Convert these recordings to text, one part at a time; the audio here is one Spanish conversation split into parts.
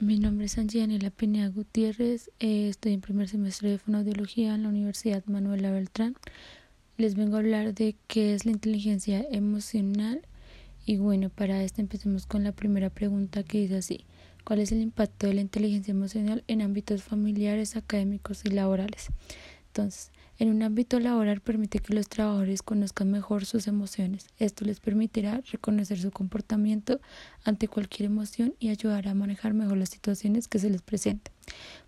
Mi nombre es Angianela Pineda Gutiérrez, eh, estoy en primer semestre de fonoaudiología en la Universidad Manuela Beltrán. Les vengo a hablar de qué es la inteligencia emocional y bueno, para esto empecemos con la primera pregunta que dice así, ¿cuál es el impacto de la inteligencia emocional en ámbitos familiares, académicos y laborales? Entonces, en un ámbito laboral permite que los trabajadores conozcan mejor sus emociones. Esto les permitirá reconocer su comportamiento ante cualquier emoción y ayudará a manejar mejor las situaciones que se les presenten.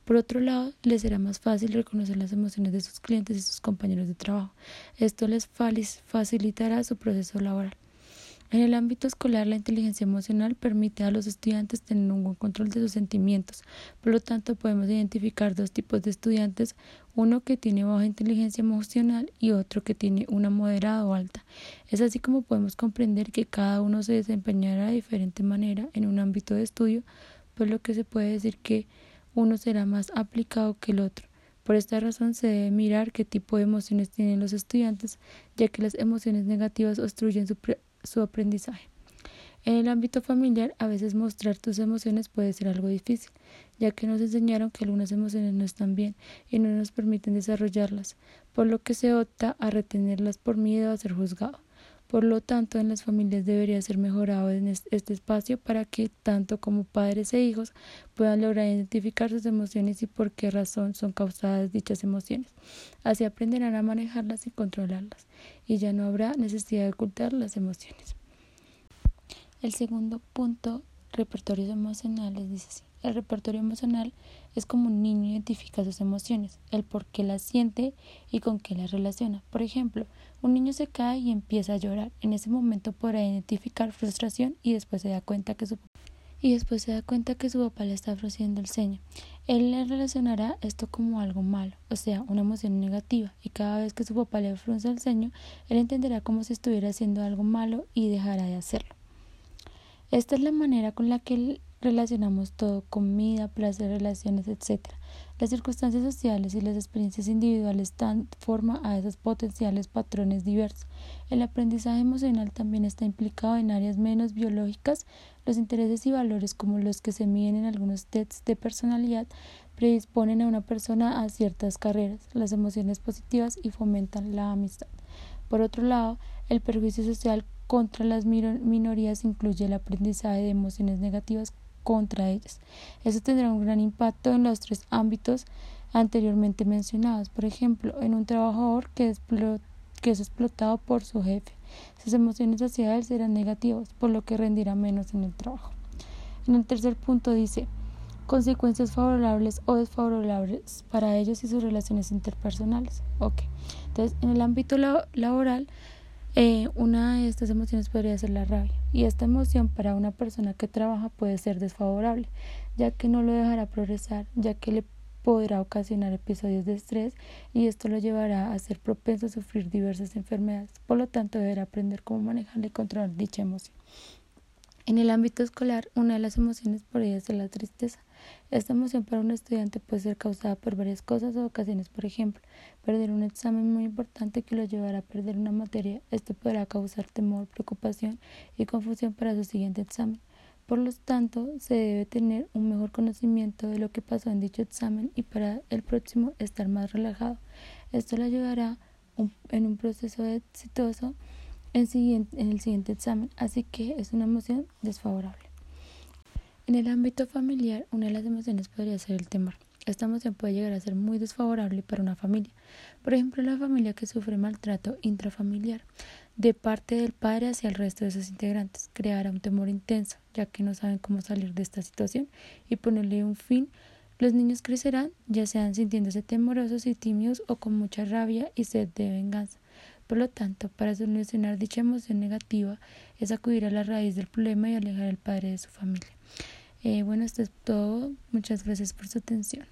Por otro lado, les será más fácil reconocer las emociones de sus clientes y sus compañeros de trabajo. Esto les facilitará su proceso laboral. En el ámbito escolar, la inteligencia emocional permite a los estudiantes tener un buen control de sus sentimientos. Por lo tanto, podemos identificar dos tipos de estudiantes, uno que tiene baja inteligencia emocional y otro que tiene una moderada o alta. Es así como podemos comprender que cada uno se desempeñará de diferente manera en un ámbito de estudio, por lo que se puede decir que uno será más aplicado que el otro. Por esta razón se debe mirar qué tipo de emociones tienen los estudiantes, ya que las emociones negativas obstruyen su su aprendizaje. En el ámbito familiar, a veces mostrar tus emociones puede ser algo difícil, ya que nos enseñaron que algunas emociones no están bien y no nos permiten desarrollarlas, por lo que se opta a retenerlas por miedo a ser juzgado. Por lo tanto, en las familias debería ser mejorado en este espacio para que tanto como padres e hijos puedan lograr identificar sus emociones y por qué razón son causadas dichas emociones. Así aprenderán a manejarlas y controlarlas, y ya no habrá necesidad de ocultar las emociones. El segundo punto, repertorios emocionales, dice así. El repertorio emocional es como un niño identifica sus emociones, el por qué las siente y con qué las relaciona. Por ejemplo, un niño se cae y empieza a llorar. En ese momento podrá identificar frustración y después se da cuenta que su y después se da cuenta que su papá le está frunciendo el ceño. Él le relacionará esto como algo malo, o sea, una emoción negativa, y cada vez que su papá le frunce el ceño, él entenderá como si estuviera haciendo algo malo y dejará de hacerlo. Esta es la manera con la que relacionamos todo, comida, placer, relaciones, etc. Las circunstancias sociales y las experiencias individuales dan forma a esos potenciales patrones diversos. El aprendizaje emocional también está implicado en áreas menos biológicas. Los intereses y valores, como los que se miden en algunos tests de personalidad, predisponen a una persona a ciertas carreras, las emociones positivas y fomentan la amistad. Por otro lado, el perjuicio social contra las minorías incluye el aprendizaje de emociones negativas contra ellas. Eso tendrá un gran impacto en los tres ámbitos anteriormente mencionados. Por ejemplo, en un trabajador que es, explotado por su jefe. Sus emociones hacia él serán negativas, por lo que rendirá menos en el trabajo. En el tercer punto dice consecuencias favorables o desfavorables para ellos y sus relaciones interpersonales. Ok. Entonces, en el ámbito laboral, eh, una de estas emociones podría ser la rabia, y esta emoción para una persona que trabaja puede ser desfavorable, ya que no lo dejará progresar, ya que le podrá ocasionar episodios de estrés y esto lo llevará a ser propenso a sufrir diversas enfermedades. Por lo tanto, deberá aprender cómo manejar y controlar dicha emoción. En el ámbito escolar, una de las emociones podría ser la tristeza. Esta emoción para un estudiante puede ser causada por varias cosas o ocasiones, por ejemplo, perder un examen muy importante que lo llevará a perder una materia. Esto podrá causar temor, preocupación y confusión para su siguiente examen. Por lo tanto, se debe tener un mejor conocimiento de lo que pasó en dicho examen y para el próximo estar más relajado. Esto le ayudará en un proceso exitoso en, el siguiente examen, así que es una emoción desfavorable. En el ámbito familiar, una de las emociones podría ser el temor. Esta emoción puede llegar a ser muy desfavorable para una familia. Por ejemplo, la familia que sufre maltrato intrafamiliar de parte del padre hacia el resto de sus integrantes creará un temor intenso, ya que no saben cómo salir de esta situación y ponerle un fin. Los niños crecerán, ya sean sintiéndose temorosos y tímidos o con mucha rabia y sed de venganza. Por lo tanto, para solucionar dicha emoción negativa es acudir a la raíz del problema y alejar al padre de su familia. Eh, bueno, esto es todo. Muchas gracias por su atención.